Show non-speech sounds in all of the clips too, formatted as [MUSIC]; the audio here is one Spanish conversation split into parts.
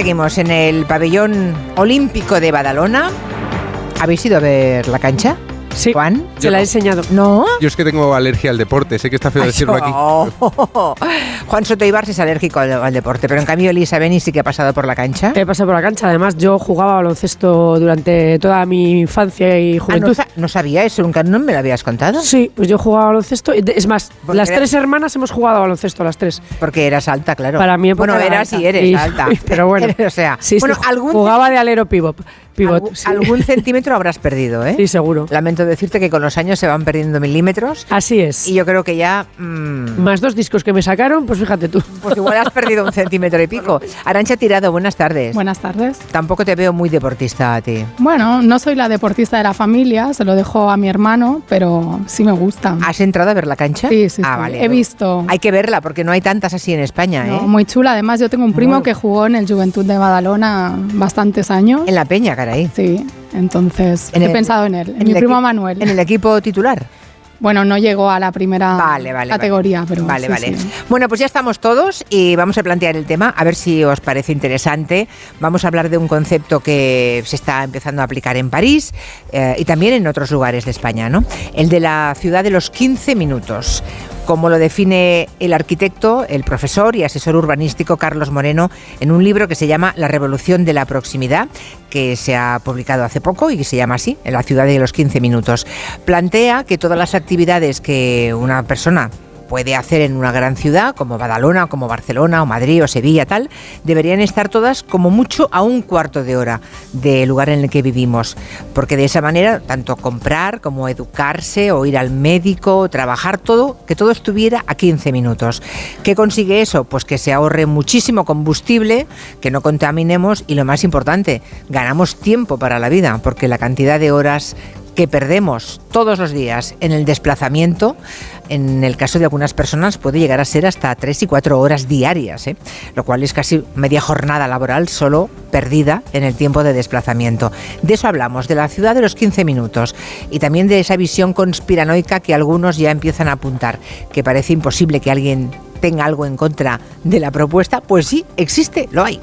seguimos en el pabellón olímpico de Badalona. ¿Habéis ido a ver la cancha? Sí. Juan. Se la he enseñado. ¿No? Yo es que tengo alergia al deporte, sé que está feo Ay, decirlo aquí. oh. [LAUGHS] Juan Soto Ibarz es alérgico al, al deporte, pero en cambio Elisa Beni sí que ha pasado por la cancha. He pasado por la cancha. Además, yo jugaba baloncesto durante toda mi infancia y Ah, no, juventud. sa- no sabía eso, nunca no me lo habías contado. Sí, pues yo jugaba baloncesto. Es más, Porque las era- tres hermanas hemos jugado baloncesto, las tres. Porque eras alta, claro. Para mí Bueno, era eras alta. y eres Y- alta. [LAUGHS] Pero bueno. [LAUGHS] o sea, Sí, bueno, algún, jugaba de alero pivot. Pivot algún, sí. algún [LAUGHS] centímetro habrás perdido, ¿eh? Sí, seguro. Lamento decirte que con los años se van perdiendo milímetros Así es. y yo creo que ya... mm, Más dos discos que me sacaron, pues fíjate tú. pues igual has perdido un [LAUGHS] centímetro y pico. Arancha Tirado, buenas tardes. Buenas tardes. Tampoco te veo muy deportista a ti. Bueno, no soy la deportista de la familia, se lo dejo a mi hermano, pero sí me gusta. ¿Has entrado a ver la cancha? Sí, sí, Ah, sí. vale. He visto. Hay que verla porque no hay tantas así en España, No, ¿eh? muy chula. Además, yo tengo un primo Muy- que jugó en el Juventud de Badalona bastantes años. En la peña, caray. Sí, entonces En he el- pensado en él, en, en mi primo Manuel. En el equipo titular. Bueno, no llegó a la primera Vale, vale. categoría, vale. pero Vale, sí, vale. sí. Bueno, pues ya estamos todos y vamos a plantear el tema, a ver si os parece interesante. Vamos a hablar de un concepto que se está empezando a aplicar en París eh, y también en otros lugares de España, ¿no? El de la ciudad de los 15 minutos. Como lo define el arquitecto, el profesor y asesor urbanístico Carlos Moreno en un libro que se llama La revolución de la proximidad, que se ha publicado hace poco y que se llama así, en la ciudad de los 15 minutos. Plantea que todas las actividades que una persona puede hacer en una gran ciudad como Badalona, como Barcelona o Madrid o Sevilla tal, deberían estar todas como mucho a un cuarto de hora del lugar en el que vivimos, porque de esa manera tanto comprar como educarse o ir al médico, trabajar todo, que todo estuviera a 15 minutos. ¿Qué consigue eso? Pues que se ahorre muchísimo combustible, que no contaminemos y lo más importante, ganamos tiempo para la vida, porque la cantidad de horas que perdemos todos los días en el desplazamiento, en el caso de algunas personas puede llegar a ser hasta 3 y 4 horas diarias, ¿eh? lo cual es casi media jornada laboral solo perdida en el tiempo de desplazamiento. De eso hablamos, de la ciudad de los 15 minutos y también de esa visión conspiranoica que algunos ya empiezan a apuntar, que parece imposible que alguien tenga algo en contra de la propuesta, pues sí, existe, lo hay.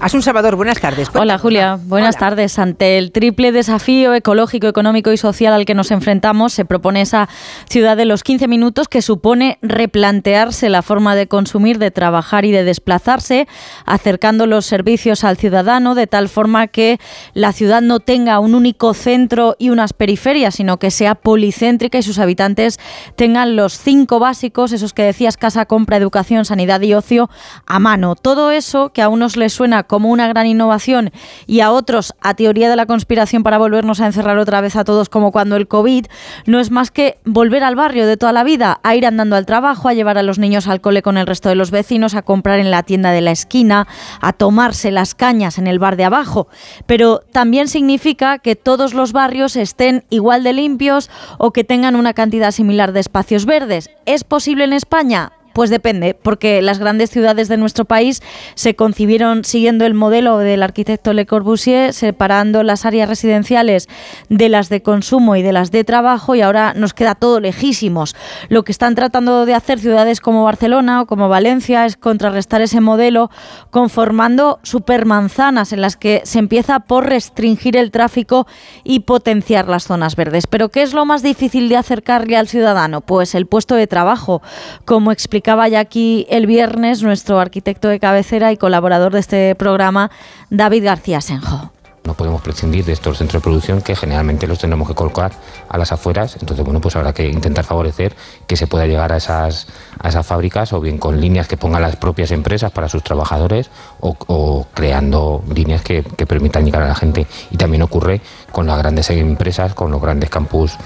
Asun Salvador, buenas tardes. Hola. Julia, buenas Hola. tardes. Ante el triple desafío ecológico, económico y social al que nos enfrentamos, se propone esa ciudad de los 15 minutos que supone replantearse la forma de consumir, de trabajar y de desplazarse, acercando los servicios al ciudadano de tal forma que la ciudad no tenga un único centro y unas periferias, sino que sea policéntrica y sus habitantes tengan los cinco básicos, esos que decías, casa, compra, educación, sanidad y ocio, a mano. Todo eso que a unos les suena como una gran innovación y a otros a teoría de la conspiración para volvernos a encerrar otra vez a todos como cuando el COVID, no es más que volver al barrio de toda la vida, a ir andando al trabajo, a llevar a los niños al cole con el resto de los vecinos, a comprar en la tienda de la esquina, a tomarse las cañas en el bar de abajo. Pero también significa que todos los barrios estén igual de limpios o que tengan una cantidad similar de espacios verdes. ¿Es posible en España? Pues depende, porque las grandes ciudades de nuestro país se concibieron siguiendo el modelo del arquitecto Le Corbusier, separando las áreas residenciales de las de consumo y de las de trabajo, y ahora nos queda todo lejísimos. Lo que están tratando de hacer ciudades como Barcelona o como Valencia es contrarrestar ese modelo conformando supermanzanas en las que se empieza por restringir el tráfico y potenciar las zonas verdes. Pero ¿qué es lo más difícil de acercarle al ciudadano? Pues el puesto de trabajo, como explicaba ya aquí el viernes nuestro arquitecto de cabecera y colaborador de este programa, David García Senjo. No podemos prescindir de estos centros de producción que generalmente los tendremos que colocar a las afueras. Entonces, bueno, pues habrá que intentar favorecer que se pueda llegar a esas, a esas fábricas o bien con líneas que pongan las propias empresas para sus trabajadores o, o creando líneas que, que permitan llegar a la gente. Y también ocurre con las grandes empresas, con los grandes campus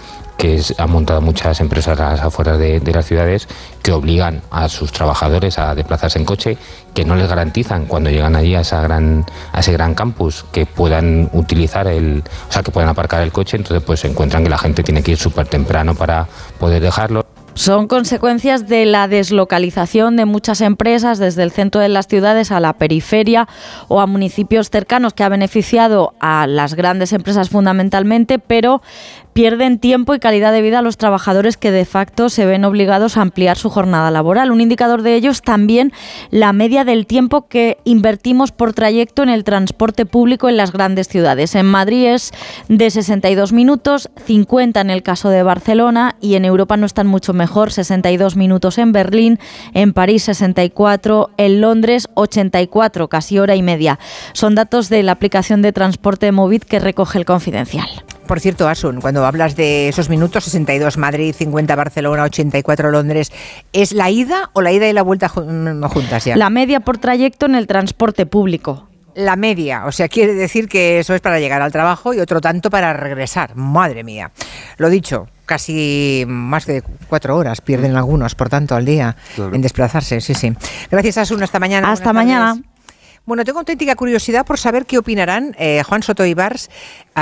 que han montado muchas empresas a afueras de, las ciudades que obligan a sus trabajadores a desplazarse en coche, que no les garantizan cuando llegan allí a, ese gran campus que puedan utilizar el, o sea, que puedan aparcar el coche, entonces pues encuentran que la gente tiene que ir súper temprano para poder dejarlo. Son consecuencias de la deslocalización de muchas empresas desde el centro de las ciudades a la periferia o a municipios cercanos que ha beneficiado a las grandes empresas fundamentalmente, pero pierden tiempo y calidad de vida a los trabajadores que de facto se ven obligados a ampliar su jornada laboral. Un indicador de ello es también la media del tiempo que invertimos por trayecto en el transporte público en las grandes ciudades. En Madrid es de 62 minutos, 50 en el caso de Barcelona y en Europa no están mucho mejor, 62 minutos en Berlín, en París 64, en Londres 84, casi hora y media. Son datos de la aplicación de transporte Movit que recoge el confidencial. Por cierto, Asun, cuando hablas de esos minutos, 62 Madrid, 50 Barcelona, 84 Londres, ¿es la ida o la ida y la vuelta mm, juntas ya? La media por trayecto en el transporte público. La media, o sea, quiere decir que eso es para llegar al trabajo y otro tanto para regresar. Madre mía. Lo dicho, casi más de cuatro horas pierden algunos, por tanto, al día en desplazarse. Sí, sí. Gracias, Asun. Hasta mañana. Hasta mañana. Bueno, tengo auténtica curiosidad por saber qué opinarán eh, Juan Soto Ibars,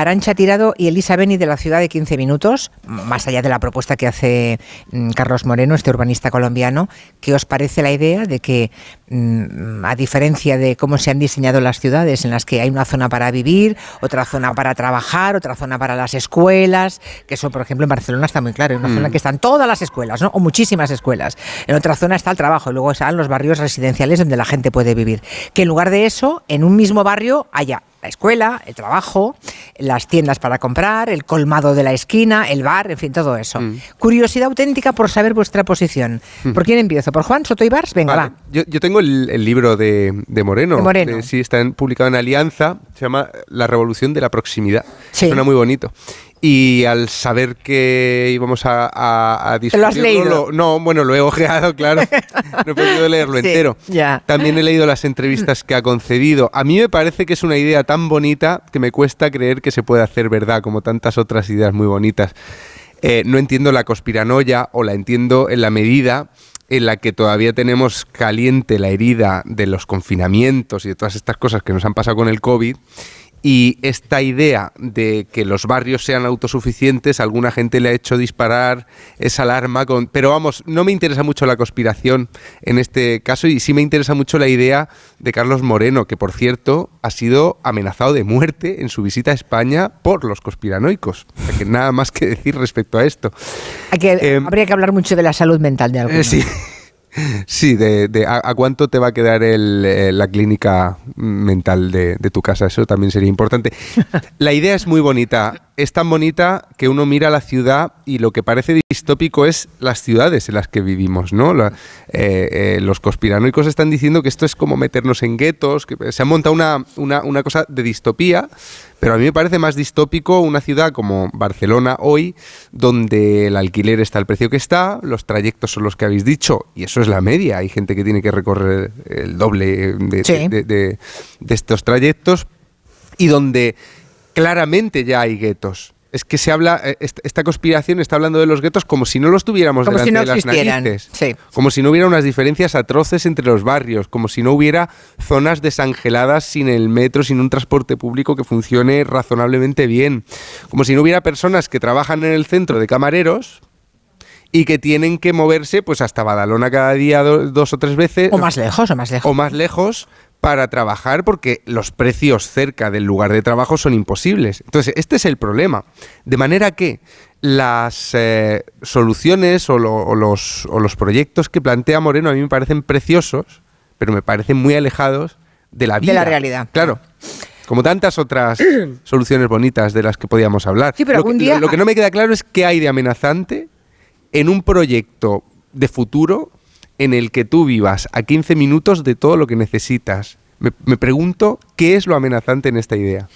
Arancha Tirado y Elisa Beni de la ciudad de 15 minutos, más allá de la propuesta que hace mm, Carlos Moreno, este urbanista colombiano. ¿Qué os parece la idea de que, mm, a diferencia de cómo se han diseñado las ciudades, en las que hay una zona para vivir, otra zona para trabajar, otra zona para las escuelas, que eso, por ejemplo, en Barcelona está muy claro, en una zona Mm. que están todas las escuelas, ¿no? o muchísimas escuelas. En otra zona está el trabajo, y luego están los barrios residenciales donde la gente puede vivir. Que en lugar de eso, en un mismo barrio haya la escuela, el trabajo, las tiendas para comprar, el colmado de la esquina, el bar, en fin, todo eso. Mm. Curiosidad auténtica por saber vuestra posición. ¿Por quién empiezo? ¿Por Juan Soto Ibars? Venga, Vale. va. Yo, yo tengo el, el libro de, de Moreno. De Moreno. sí, está en- publicado en Alianza. Se llama La Revolución de la Proximidad. Sí. Suena muy bonito. Y al saber que íbamos a, a, a ¿Te lo has discutirlo, leído? lo- no, bueno, lo he ojeado, claro. [LAUGHS] no he podido leerlo Sí, entero. ya. También he leído las entrevistas que ha concedido. A mí me parece que es una idea tan bonita que me cuesta creer que se puede hacer verdad, como tantas otras ideas muy bonitas. Eh, no entiendo la conspiranoia o la entiendo en la medida en la que todavía tenemos caliente la herida de los confinamientos y de todas estas cosas que nos han pasado con el COVID. Y esta idea de que los barrios sean autosuficientes, alguna gente le ha hecho disparar esa alarma. Con, pero vamos, no me interesa mucho la conspiración en este caso y sí me interesa mucho la idea de Carlos Moreno, que por cierto ha sido amenazado de muerte en su visita a España por los conspiranoicos. O sea que nada más que decir respecto a esto. Hay que, Em, habría que hablar mucho de la salud mental de Eh, algunos. sí. Sí, de, de a, cuánto te va a quedar el, eh, la clínica mental de, de tu casa, eso también sería importante. La idea es muy bonita, es tan bonita que uno mira la ciudad y lo que parece distópico es las ciudades en las que vivimos, ¿no? La- eh, eh, los conspiranoicos están diciendo que esto es como meternos en guetos, que se ha montado una, una, una cosa de distopía, pero a mí me parece más distópico una ciudad como Barcelona hoy, donde el alquiler está al precio que está, los trayectos son los que habéis dicho, y eso es la media. Hay gente que tiene que recorrer el doble de, Sí. de- de- de estos trayectos, y donde claramente ya hay guetos. Es que se habla, eh, esta conspiración está hablando de los guetos como si no los tuviéramos Como si delante no de las narices. sí. Como si no hubiera unas diferencias atroces entre los barrios, como si no hubiera zonas desangeladas sin el metro, sin un transporte público que funcione razonablemente bien, como si no hubiera personas que trabajan en el centro de camareros y que tienen que moverse pues hasta Badalona cada día do- dos o tres veces O más lejos, o más lejos. o más lejos para trabajar porque los precios cerca del lugar de trabajo son imposibles. Entonces, este es el problema. De manera que las eh, soluciones o, lo- o los, o los proyectos que plantea Moreno a mí me parecen preciosos, pero me parecen muy alejados de la De vida. la realidad. Claro. Como tantas otras [CLEARS THROAT] soluciones bonitas de las que podíamos hablar. Sí, pero lo, que, algún día- lo- lo que no me queda claro es qué hay de amenazante en un proyecto de futuro en el que tú vivas a 15 minutos de todo lo que necesitas. Me, pregunto qué es lo amenazante en esta idea.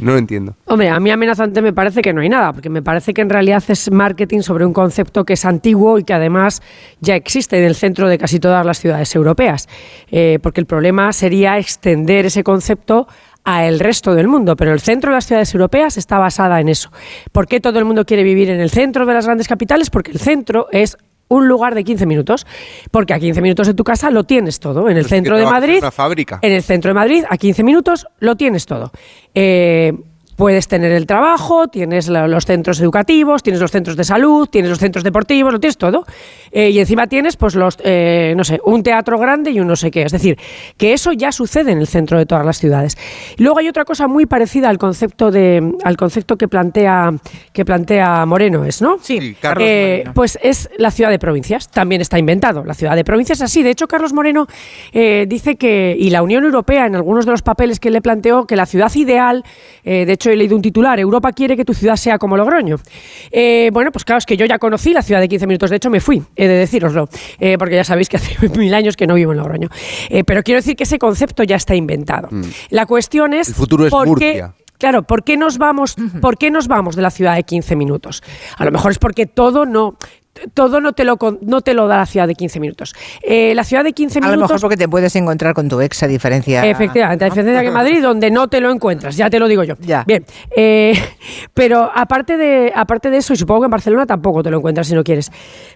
No lo entiendo. Hombre, a mí amenazante me parece que no hay nada, porque me parece que en realidad es marketing sobre un concepto que es antiguo y que además ya existe en el centro de casi todas las ciudades europeas. Eh, porque el problema sería extender ese concepto al resto del mundo, pero el centro de las ciudades europeas está basada en eso. ¿Por qué todo el mundo quiere vivir en el centro de las grandes capitales? Porque el centro es un lugar de 15 minutos, porque a 15 minutos de tu casa lo tienes todo. En el Pero es que centro de en Madrid, una fábrica. en el centro de Madrid, a 15 minutos, lo tienes todo. Eh, puedes tener el trabajo, tienes los centros educativos, tienes los centros de salud, tienes los centros deportivos, lo tienes todo. Eh, y encima tienes, pues, los, eh, no sé, un teatro grande y un no sé qué. Es decir, que eso ya sucede en el centro de todas las ciudades. luego hay otra cosa muy parecida al concepto de, al concepto que plantea, que plantea Moreno, ¿es, no? Sí, Carlos eh, Pues es la ciudad de provincias. También está inventado. La ciudad de provincias es así. De hecho, Carlos Moreno dice que, y la Unión Europea, en algunos de los papeles que le planteó, que la ciudad ideal, de hecho, he leído un titular, Europa quiere que tu ciudad sea como Logroño. Eh, bueno, pues claro, es que yo ya conocí la ciudad de 15 minutos, de hecho me fui, he de deciroslo, eh, porque ya sabéis que hace [LAUGHS] mil años que no vivo en Logroño. Eh, pero quiero decir que ese concepto ya está inventado. Mm. La cuestión es... El futuro es por Qué, Claro, ¿por qué nos vamos, ¿por qué nos vamos de la ciudad de 15 minutos? A lo mejor es porque todo no todo no te lo no te lo da la ciudad de 15 minutos. Eh, la ciudad de 15 minutos. A lo mejor porque te puedes encontrar con tu ex, a diferencia. Efectivamente, a diferencia que Madrid, donde no te lo encuentras, ya te lo digo yo. Ya. Bien. Eh, [LAUGHS] pero aparte de, aparte de eso, y supongo que en Barcelona tampoco te lo encuentras si no quieres.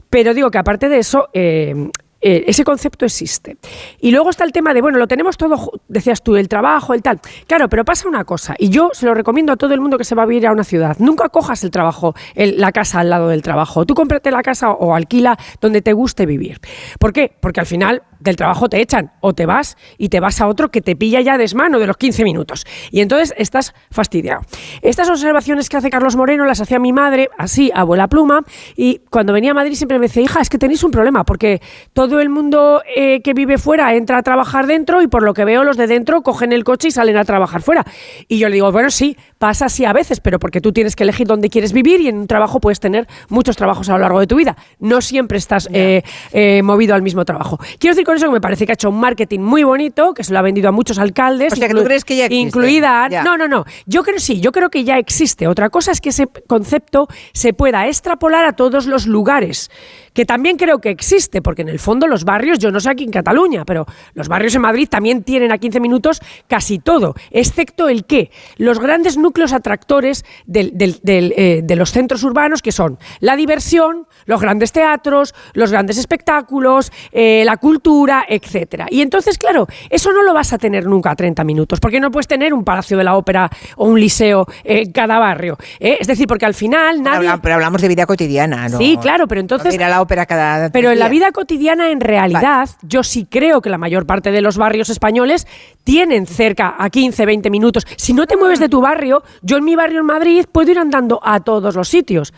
Pero digo que aparte de eso, eh, eh, ese concepto existe. Y luego está el tema de, bueno, lo tenemos todo, decías tú, el trabajo, el tal. Claro, pero pasa una cosa, y yo se lo recomiendo a todo el mundo que se va a vivir a una ciudad. Nunca cojas el trabajo, la casa al lado del trabajo. Tú cómprate la casa o alquila donde te guste vivir. ¿Por qué? Porque al final del trabajo te echan o te vas y te vas a otro que te pilla ya desmano de los 15 minutos. Y entonces estás fastidiado. Estas observaciones que hace Carlos Moreno las hacía mi madre, así, abuela pluma, y cuando venía a Madrid siempre me decía, hija, es que tenéis un problema, porque todo el mundo eh, que vive fuera entra a trabajar dentro y por lo que veo los de dentro cogen el coche y salen a trabajar fuera. Y yo le digo, bueno, sí, pasa así a veces, pero porque tú tienes que elegir dónde quieres vivir y en un trabajo puedes tener muchos trabajos a lo largo de tu vida. No siempre estás eh, eh, movido al mismo trabajo. Quiero decir con eso que me parece que ha hecho un marketing muy bonito, que se lo ha vendido a muchos alcaldes. O sea, que tú crees que ya existe. Incluida... No, no, no. Yo creo sí, yo creo que ya existe. Otra cosa es que ese concepto se pueda extrapolar a todos los lugares que también creo que existe, porque en el fondo los barrios, yo no sé aquí en Cataluña, pero los barrios en Madrid también tienen a 15 minutos casi todo, excepto el qué, los grandes núcleos atractores eh, de los centros urbanos, que son la diversión, los grandes teatros, los grandes espectáculos, eh, la cultura, etcétera. Y entonces, claro, eso no lo vas a tener nunca a 30 minutos, porque no puedes tener un palacio de la ópera o un liceo en cada barrio. ¿eh? Es decir, porque al final nadie... Pero hablamos de vida cotidiana, ¿no? Sí, claro, pero entonces... ópera cada... Pero en la vida cotidiana, en realidad, yo sí creo que la mayor parte de los barrios españoles tienen cerca a 15, 20 minutos. Si no te mueves de tu barrio, yo en mi barrio en Madrid puedo ir andando a todos los sitios.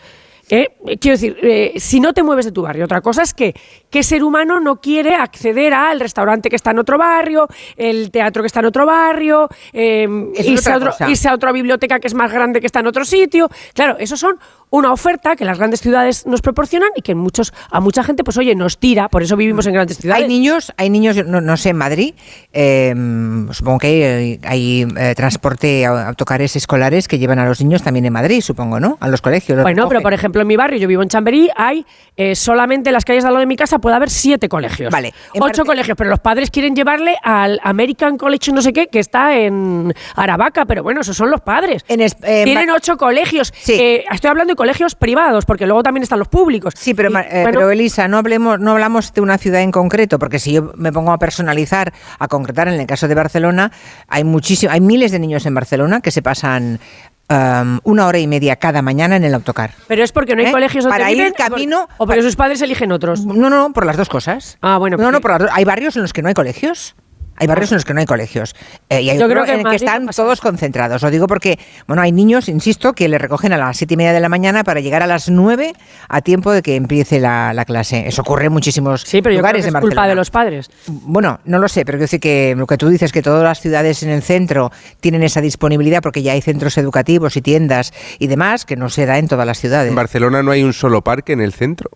Eh, quiero decir, eh, si no te mueves de tu barrio, otra cosa es que qué ser humano no quiere acceder al restaurante que está en otro barrio, el teatro que está en otro barrio, eh, irse, a otra biblioteca que es más grande que está en otro sitio. Claro, esos son una oferta que las grandes ciudades nos proporcionan y que muchos, a mucha gente, pues oye, nos tira, por eso vivimos en grandes ciudades. Hay niños, hay niños, no, sé, en Madrid, em, supongo que hay, eh, transporte, autocares escolares que llevan a los niños también en Madrid, supongo, ¿no? A los colegios. bueno, pero por ejemplo en mi barrio, yo vivo en Chamberí, hay eh, solamente en las calles de al lado de mi casa puede haber siete colegios. Vale. Ocho colegios, pero los padres quieren llevarle al American College no sé qué, que está en Aravaca, pero bueno, esos son los padres. Tienen ocho colegios. Sí. Eh, estoy hablando de colegios privados, porque luego también están los públicos. Sí, pero, eh, pero Elisa, no hablemos, no hablamos de una ciudad en concreto, porque si yo me pongo a personalizar, a concretar, en el caso de Barcelona, hay muchísimo, hay miles de niños en Barcelona que se pasan um, una hora y media cada mañana en el autocar. Pero es porque no hay ¿Eh? colegios donde para ir camino o porque sus padres eligen otros. No, no, por las dos cosas. Ah, bueno. No, no, por las Hay barrios en los que no hay colegios. Hay barrios en los que no hay colegios. Eh, y hay Yo creo que, en que están todos concentrados. Lo digo porque, bueno, hay niños, insisto, que le recogen a las siete y media de la mañana para llegar a las nueve a tiempo de que empiece la, clase. Eso ocurre en muchísimos sí, pero lugares yo creo que es culpa de los padres. Bueno, no lo sé, pero quiero decir que lo que tú dices, que todas las ciudades en el centro tienen esa disponibilidad porque ya hay centros educativos y tiendas y demás, que no se da en todas las ciudades. En Barcelona no hay un solo parque en el centro.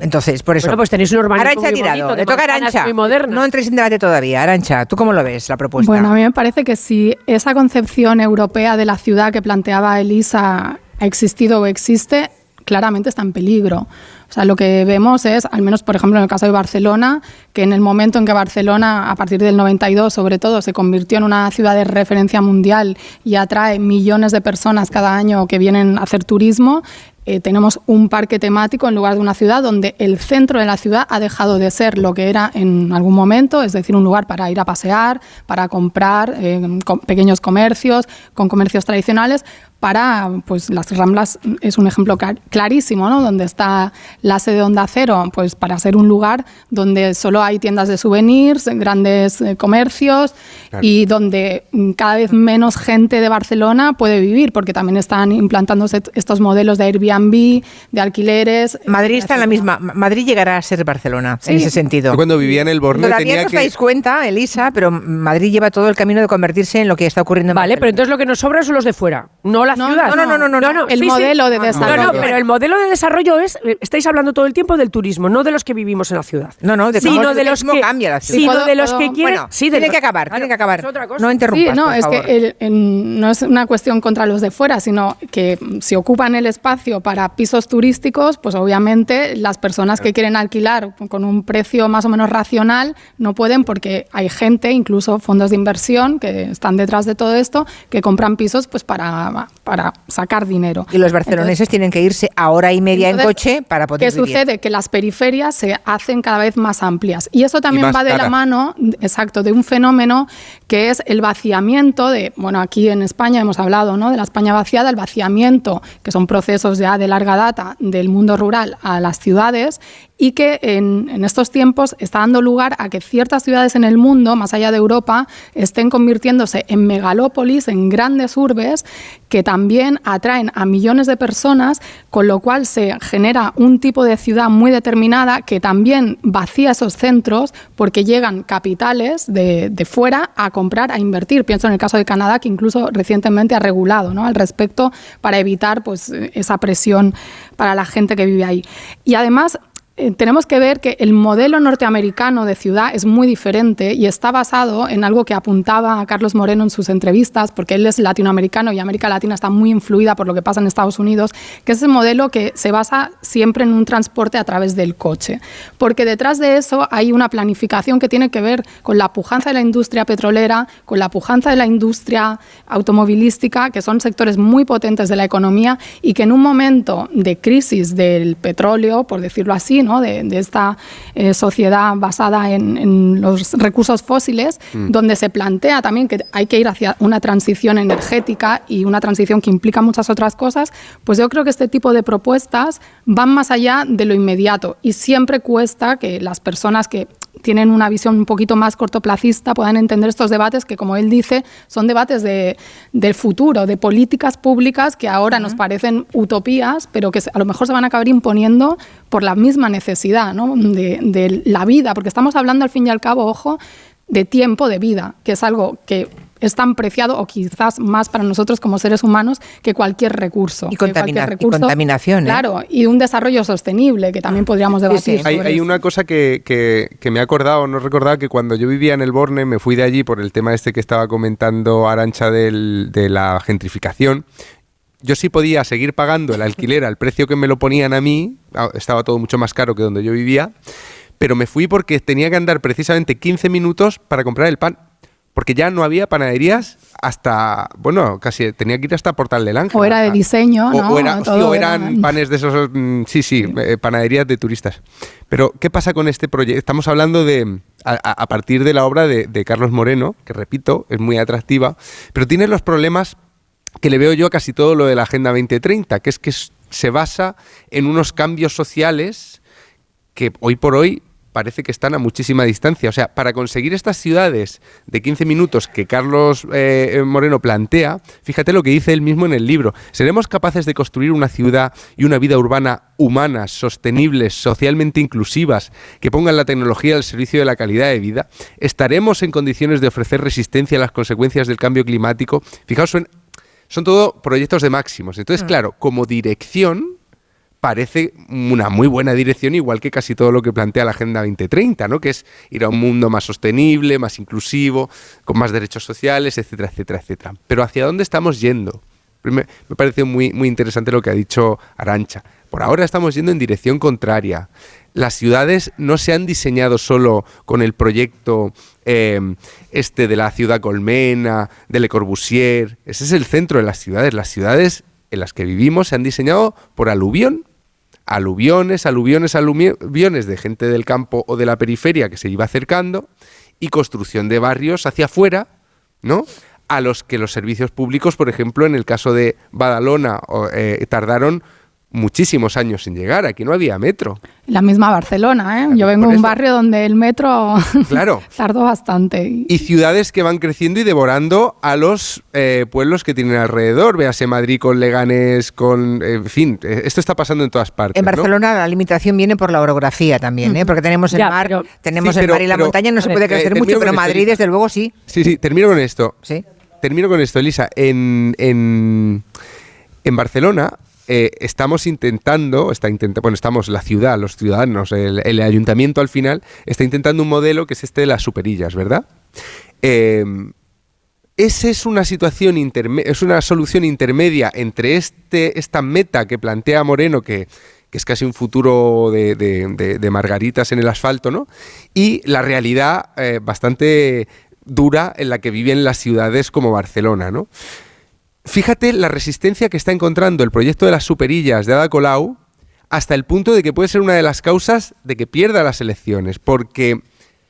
Entonces, por eso. Bueno, pues tenéis un urbanismo Arancha muy tirado. bonito, Le toca Arancha. Muy moderno. No entréis en debate todavía. Arancha, ¿tú cómo lo ves, la propuesta? Bueno, a mí me parece que si esa concepción europea de la ciudad que planteaba Elisa ha existido o existe, claramente está en peligro O sea, lo que vemos es, al menos por ejemplo en el caso de Barcelona, que en el momento en que Barcelona, a partir del 92 sobre todo, se convirtió en una ciudad de referencia mundial y atrae millones de personas cada año que vienen a hacer turismo, eh, tenemos un parque temático en lugar de una ciudad donde el centro de la ciudad ha dejado de ser lo que era en algún momento, es decir, un lugar para ir a pasear, para comprar, eh, pequeños comercios, con comercios tradicionales, para, pues las Ramblas es un ejemplo clarísimo, ¿no? Donde está la sede de Onda Cero, pues para ser un lugar donde solo hay tiendas de souvenirs, grandes eh, comercios y donde mm, cada vez menos gente de Barcelona puede vivir, porque también están implantándose estos modelos de Airbnb, de alquileres. Madrid está en la misma, Madrid llegará a ser Barcelona en ese sentido. Yo cuando vivía en el Borne Todavía tenía no os que... dais cuenta, Elisa, pero Madrid lleva todo el camino de convertirse en lo que está ocurriendo en Vale, pero entonces lo que nos sobra son los de fuera, no la No, ciudad. no, no, no, no, no, el sí, sí. modelo de No, desarrollo. No, no, pero el modelo de desarrollo es, eh, estáis hablando todo el tiempo del turismo, no de los que vivimos en la ciudad. No, no, de sino de el los turismo que cambia la ciudad. sino ¿Puedo- de los puedo- que quieren, Bueno, sí, de tiene los- que acabar, tiene que acabar. es otra cosa. No interrumpas, Sí, no, por es favor. que el- en- no es una cuestión contra los de fuera, sino que si ocupan el espacio para pisos turísticos, pues obviamente las personas que quieren alquilar con un precio más o menos racional no pueden porque hay gente, incluso fondos de inversión que están detrás de todo esto, que compran pisos pues para, para sacar dinero. Y los barceloneses tienen que irse a hora y media en coche para poder ¿Qué vivir. sucede? Que las periferias se hacen cada vez más amplias. Y eso también va de la mano, exacto, de un fenómeno que es el vaciamiento de, bueno, aquí en España hemos hablado ¿no? de la España vaciada, el vaciamiento, que son procesos ya de larga data del mundo rural a las ciudades y que en, estos tiempos está dando lugar a que ciertas ciudades en el mundo, más allá de Europa, estén convirtiéndose en megalópolis, en grandes urbes, que también atraen a millones de personas, con lo cual se genera un tipo de ciudad muy determinada que también vacía esos centros porque llegan capitales de, de fuera a comprar, a invertir. Pienso en el caso de Canadá, que incluso recientemente ha regulado ¿no? al respecto para evitar pues, esa presión para la gente que vive ahí. Y además, eh, tenemos que ver que el modelo norteamericano de ciudad es muy diferente y está basado en algo que apuntaba Carlos Moreno en sus entrevistas, porque él es latinoamericano y América Latina está muy influida por lo que pasa en Estados Unidos, que es el modelo que se basa siempre en un transporte a través del coche. Porque detrás de eso hay una planificación que tiene que ver con la pujanza de la industria petrolera, con la pujanza de la industria automovilística, que son sectores muy potentes de la economía y que en un momento de crisis del petróleo, por decirlo así. De, de esta eh, sociedad basada en, en los recursos fósiles, donde se plantea también que hay que ir hacia una transición energética y una transición que implica muchas otras cosas, pues yo creo que este tipo de propuestas van más allá de lo inmediato y siempre cuesta que las personas que tienen una visión un poquito más cortoplacista puedan entender estos debates que, como él dice, son debates de, del futuro, de políticas públicas que ahora nos parecen utopías, pero que a lo mejor se van a acabar imponiendo por la misma necesidad ¿no? de, de la vida, porque estamos hablando al fin y al cabo, ojo, de tiempo de vida, que es algo que es tan preciado o quizás más para nosotros como seres humanos que cualquier recurso. Y que contamina- cualquier y contaminación, ¿eh? Claro, y un desarrollo sostenible que también podríamos debatir. sí. Hay, sobre hay eso. una cosa que, que- que me he acordado, no recordaba que cuando yo vivía en el Borne, me fui de allí por el tema este que estaba comentando Arancha del- de la gentrificación. Yo sí podía seguir pagando el alquiler al precio que me lo ponían a mí, ah, estaba todo mucho más caro que donde yo vivía, pero me fui porque tenía que andar precisamente 15 minutos para comprar el pan. Porque ya no había panaderías hasta, bueno, casi tenía que ir hasta Portal del Ángel. O era de Ah, diseño, o, ¿no? o era- sí, o era- eran panes de esos, mm, sí, sí, eh, panaderías de turistas. Pero, ¿qué pasa con este proyecto? Estamos hablando de, a, partir de la obra de, de Carlos Moreno, que repito, es muy atractiva, pero tiene los problemas que le veo yo a casi todo lo de la Agenda 2030, que es que se basa en unos cambios sociales que hoy por hoy parece que están a muchísima distancia. O sea, para conseguir estas ciudades de 15 minutos que Carlos eh, Moreno plantea, fíjate lo que dice él mismo en el libro, ¿seremos capaces de construir una ciudad y una vida urbana humanas, sostenibles, socialmente inclusivas, que pongan la tecnología al servicio de la calidad de vida? ¿Estaremos en condiciones de ofrecer resistencia a las consecuencias del cambio climático? Fijaos, son, son todo proyectos de máximos. Entonces, claro, como dirección parece una muy buena dirección, igual que casi todo lo que plantea la Agenda 2030, ¿no? que es ir a un mundo más sostenible, más inclusivo, con más derechos sociales, etcétera, etcétera, etcétera. Pero ¿hacia dónde estamos yendo? Me, me parece muy, muy interesante lo que ha dicho Arancha. Por ahora estamos yendo en dirección contraria. Las ciudades no se han diseñado solo con el proyecto eh, este de la ciudad colmena, de Le Corbusier. Ese es el centro de las ciudades. Las ciudades en las que vivimos se han diseñado por aluvión aluviones, aluviones, aluviones de gente del campo o de la periferia que se iba acercando y construcción de barrios hacia afuera, ¿no? A los que los servicios públicos, por ejemplo, en el caso de Badalona, eh, tardaron muchísimos años sin llegar. Aquí no había metro. La misma Barcelona, ¿eh? Yo vengo de un barrio donde el metro [LAUGHS] claro. tardó bastante. Y ciudades que van creciendo y devorando a los eh, pueblos que tienen alrededor. Véase Madrid con Leganés, con... En fin, eh, esto está pasando en todas partes. En Barcelona la limitación viene por la orografía también, ¿eh? porque tenemos el mar, tenemos el mar y la montaña, no se puede crecer mucho, pero Madrid desde luego sí. Sí, sí, termino con esto. Sí. Termino con esto, Elisa. En, en, en Barcelona eh, estamos intentando, está bueno, estamos la ciudad, los ciudadanos, el, ayuntamiento al final, está intentando un modelo que es este de las superillas, ¿verdad? Eh, esa es una situación es una solución intermedia entre este, esta meta que plantea Moreno, que, es casi un futuro de, margaritas en el asfalto, ¿no? Y la realidad eh, bastante dura en la que viven las ciudades como Barcelona, ¿no? Fíjate la resistencia que está encontrando el proyecto de las superillas de Ada Colau hasta el punto de que puede ser una de las causas de que pierda las elecciones, porque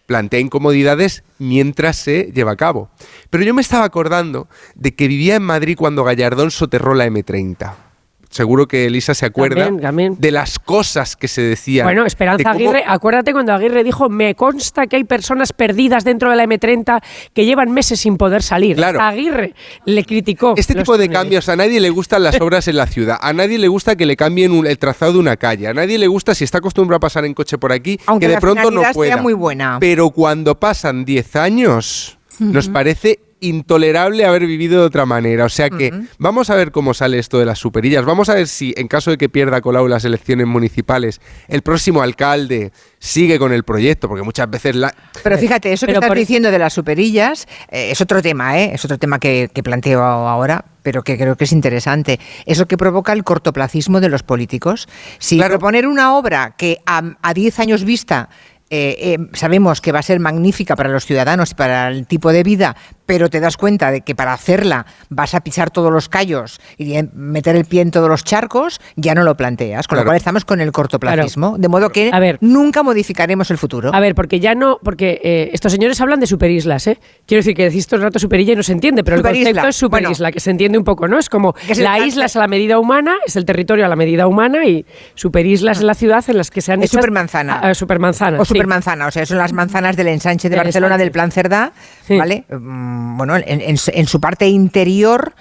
plantea incomodidades mientras se lleva a cabo. Pero yo me estaba acordando de que vivía en Madrid cuando Gallardón soterró la M30 seguro que Elisa se acuerda de las cosas que se decían. Bueno, Esperanza Aguirre, acuérdate cuando Aguirre dijo, me consta que hay personas perdidas dentro de la M30 que llevan meses sin poder salir. Claro. Aguirre le criticó. Este tipo de cambios, a nadie le gustan las [LAUGHS] obras en la ciudad, a nadie le gusta que le cambien el trazado de una calle, a nadie le gusta si está acostumbrado a pasar en coche por aquí, Aunque que de pronto no pueda. muy buena. Pero cuando pasan 10 años, nos parece intolerable haber vivido de otra manera. O sea que vamos a ver cómo sale esto de las superillas. Vamos a ver si, en caso de que pierda Colau las elecciones municipales, el próximo alcalde sigue con el proyecto, porque muchas veces la... Pero fíjate, eso que estás diciendo de las superillas eh, es otro tema, ¿eh? Es otro tema que, planteo ahora, pero que creo que es interesante. Eso que provoca el cortoplacismo de los políticos. Si proponer una obra que a 10 años vista eh, eh, sabemos que va a ser magnífica para los ciudadanos y para el tipo de vida, pero te das cuenta de que para hacerla vas a pisar todos los callos y meter el pie en todos los charcos, ya no lo planteas. Con lo cual estamos con el cortoplacismo, de modo que nunca modificaremos el futuro. A ver, porque ya no, porque eh, estos señores hablan de superislas, ¿eh? Quiero decir que decís todo el rato superilla y no se entiende, pero el concepto es superisla, que se entiende un poco, ¿no? Es como la isla es a la medida humana, es el territorio a la medida humana y superislas es la ciudad en las que se han es supermanzana. supermanzana. O supermanzana, o sea, son las manzanas del ensanche de Barcelona del Plan Cerdá, ¿vale? Mm, bueno, en, su parte interior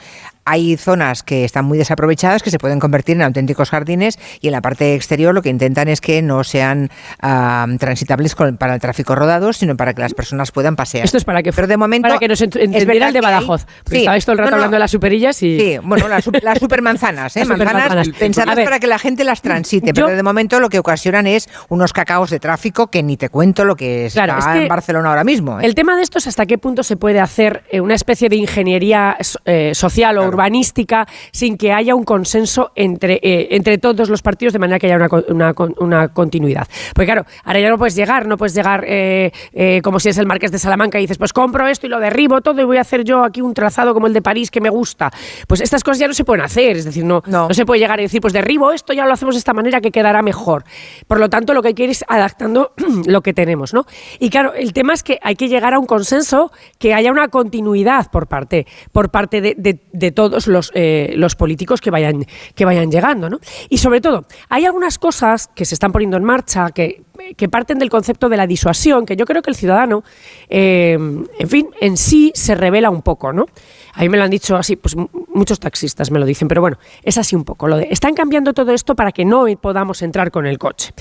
hay zonas que están muy desaprovechadas que se pueden convertir en auténticos jardines y en la parte exterior lo que intentan es que no sean transitables para el tráfico rodado, sino para que las personas puedan pasear. Esto es para que, Pero de momento, para que nos entendiera el de Badajoz. Sí, estabais todo el rato hablando de las superillas y... Sí, bueno, las, supermanzanas, [LAUGHS] ¿eh? manzanas pensadas para que la gente las transite, pero de momento lo que ocasionan es unos cacaos de tráfico que ni te cuento lo que es en Barcelona ahora mismo. ¿eh? El tema de esto es hasta qué punto se puede hacer eh, una especie de ingeniería eh, social o urbana urbanística sin que haya un consenso entre, eh, entre todos los partidos de manera que haya una, una, continuidad. Porque claro, ahora ya no puedes llegar, no puedes llegar eh, eh, como si es el Marqués de Salamanca y dices, pues compro esto y lo derribo todo y voy a hacer yo aquí un trazado como el de París que me gusta. Pues estas cosas ya no se pueden hacer, es decir, no, no. se puede llegar y decir, pues derribo esto, ya lo hacemos de esta manera que quedará mejor. Por lo tanto, lo que hay que ir es adaptando [CLEARS THROAT] lo que tenemos, ¿no? Y claro, el tema es que hay que llegar a un consenso, que haya una continuidad por parte, por parte de, de, de todos los, eh, los políticos que vayan, que vayan llegando. ¿no? Y sobre todo, hay algunas cosas que se están poniendo en marcha que, que parten del concepto de la disuasión, que yo creo que el ciudadano, eh, en fin, en sí se revela un poco, ¿no? A mí me lo han dicho así, pues muchos taxistas me lo dicen, pero bueno, es así un poco. Lo de, están cambiando todo esto para que no podamos entrar con el coche.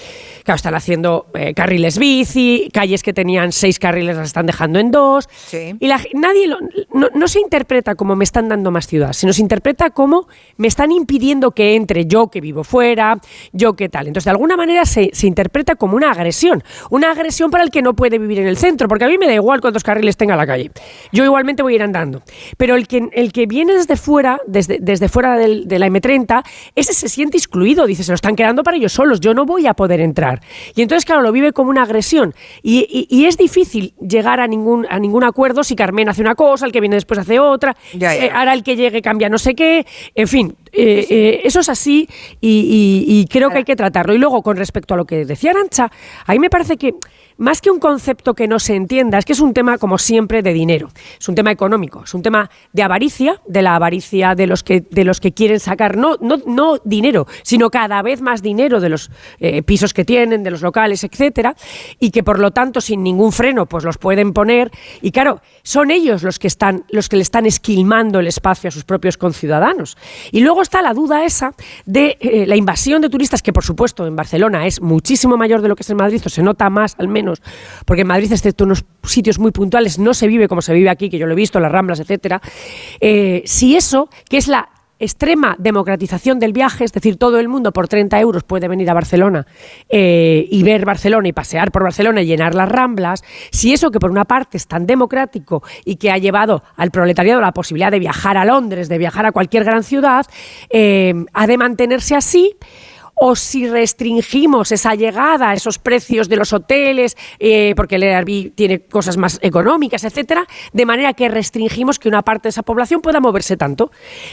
Claro, están haciendo eh, carriles bici, calles que tenían seis carriles las están dejando en dos. Y la, nadie no, se interpreta como me están dando más ciudad, sino se interpreta como me están impidiendo que entre yo que vivo fuera, yo que tal. Entonces, de alguna manera se, se interpreta como una una agresión. Una agresión para el que no puede vivir en el centro, porque a mí me da igual cuántos carriles tenga la calle. Yo igualmente voy a ir andando. Pero el que, el que viene desde fuera, desde, desde fuera de la M30, ese se siente excluido. Dice, se lo están quedando para ellos solos, yo no voy a poder entrar. Y entonces, claro, lo vive como una agresión. Y, y, es difícil llegar a ningún, a ningún acuerdo si Carmen hace una cosa, el que viene después hace otra, eh, ahora el que llegue cambia no sé qué. En fin, eh, eh, eso es así y, creo que hay que tratarlo. Y luego, con respecto a lo que decía Arancha, a mí me parece que más que un concepto que no se entienda, es que es un tema, como siempre, de dinero. Es un tema económico, es un tema de avaricia, de la avaricia de los que, de los que quieren sacar, no, no, no dinero, sino cada vez más dinero de los eh, pisos que tienen, de los locales, etcétera, y que por lo tanto, sin ningún freno, pues los pueden poner. Y claro, son ellos los que están, los que le están esquilmando el espacio a sus propios conciudadanos. Y luego está la duda esa de eh, la invasión de turistas, que por supuesto en Barcelona es muchísimo mayor de lo que es en Madrid, o se nota más al menos porque en Madrid, excepto unos sitios muy puntuales, no se vive como se vive aquí, que yo lo he visto, las Ramblas, etcétera. Eh, si eso, que es la extrema democratización del viaje, es decir, todo el mundo por 30 euros puede venir a Barcelona eh, y ver Barcelona y pasear por Barcelona y llenar las ramblas, si eso que por una parte es tan democrático y que ha llevado al proletariado la posibilidad de viajar a Londres, de viajar a cualquier gran ciudad, eh, ha de mantenerse así o si restringimos esa llegada, esos precios de los hoteles, eh, porque el Airbnb tiene cosas más económicas, etcétera, de manera que restringimos que una parte de esa población pueda moverse tanto.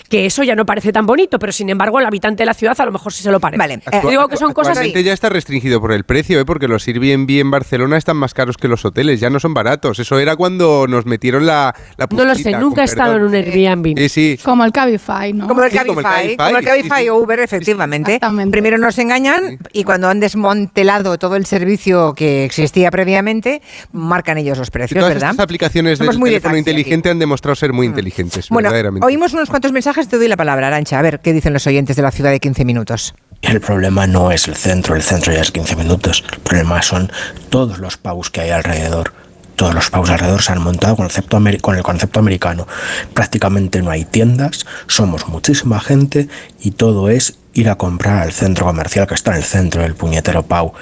Que eso ya no parece tan bonito, pero sin embargo el habitante de la ciudad a lo mejor sí se lo parece. Vale. digo que son cosas así. ya está restringido por el precio, ¿eh? porque los Airbnb en Barcelona están más caros que los hoteles, ya no son baratos. Eso era cuando nos metieron la, la No lo sé, nunca he estado en un Airbnb. Sí, sí. Como el Cabify, ¿no? Como el Cabify, como el Cabify, o Uber, efectivamente. Primero nos engañan y cuando han desmontelado todo el servicio que existía previamente, marcan ellos los precios, todas ¿verdad? Estas aplicaciones de teléfono inteligente han demostrado ser muy mm. inteligentes, bueno, Oímos unos cuantos mensajes, te doy la palabra, Arancha. A ver, ¿qué dicen los oyentes de la ciudad de 15 minutos? El problema no es el centro, el centro ya es 15 minutos. El problema son todos los paus que hay alrededor todos los paus alrededor se han montado con el, concepto con el concepto americano. Prácticamente no hay tiendas, somos muchísima gente y todo es ir a comprar al centro comercial que está en el centro del puñetero Pau.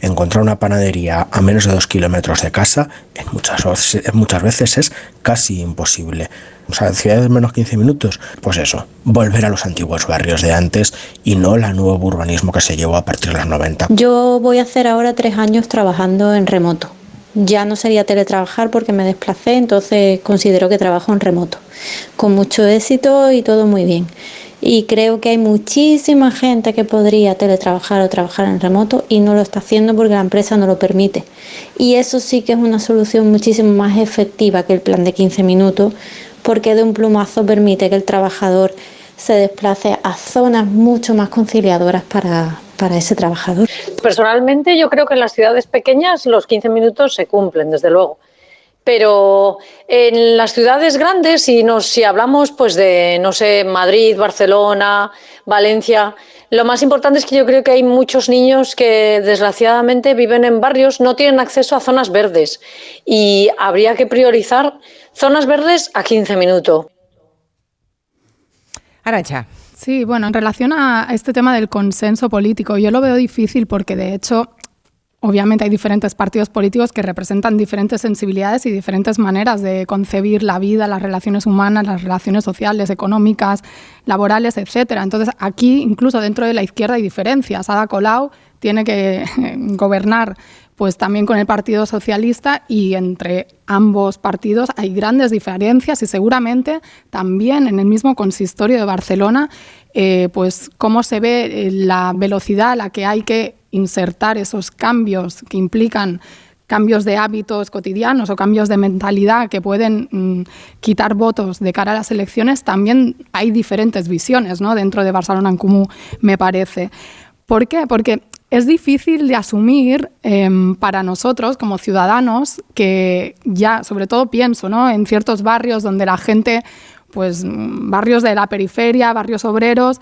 Encontrar una panadería a menos de dos kilómetros de casa en muchas, veces es casi imposible. O sea, en ciudades menos 15 minutos, pues eso, volver a los antiguos barrios de antes y no el nuevo urbanismo que se llevó a partir de los 90. Yo voy a hacer ahora tres años trabajando en remoto. Ya no sería teletrabajar porque me desplacé, entonces considero que trabajo en remoto. Con mucho éxito y todo muy bien y creo que hay muchísima gente que podría teletrabajar o trabajar en remoto y no lo está haciendo porque la empresa no lo permite. Y eso sí que es una solución muchísimo más efectiva que el plan de 15 minutos porque de un plumazo permite que el trabajador se desplace a zonas mucho más conciliadoras para, para ese trabajador. Personalmente yo creo que en las ciudades pequeñas los 15 minutos se cumplen, desde luego pero en las ciudades grandes, si, nos, si hablamos pues de, no sé, Madrid, Barcelona, Valencia, lo más importante es que yo creo que hay muchos niños que desgraciadamente viven en barrios, no tienen acceso a zonas verdes y habría que priorizar zonas verdes a 15 minutos. Aracha. Sí, bueno, en relación a este tema del consenso político, yo lo veo difícil porque de hecho Obviamente hay diferentes partidos políticos que representan diferentes sensibilidades y diferentes maneras de concebir la vida, las relaciones humanas, las relaciones sociales, económicas, laborales, etcétera. Entonces, aquí incluso dentro de la izquierda hay diferencias. Ada Colau tiene que [LAUGHS] gobernar pues también con el Partido Socialista y entre ambos partidos hay grandes diferencias y seguramente también en el mismo consistorio de Barcelona, eh, pues cómo se ve eh, la velocidad a la que hay que insertar esos cambios que implican cambios de hábitos cotidianos o cambios de mentalidad que pueden mm, quitar votos de cara a las elecciones, también hay diferentes visiones ¿no? dentro de Barcelona en Comú, me parece. ¿Por qué? Porque es difícil de asumir em, para nosotros como ciudadanos que ya, sobre todo pienso, ¿no? en ciertos barrios donde la gente pues mm, barrios de la periferia, barrios obreros,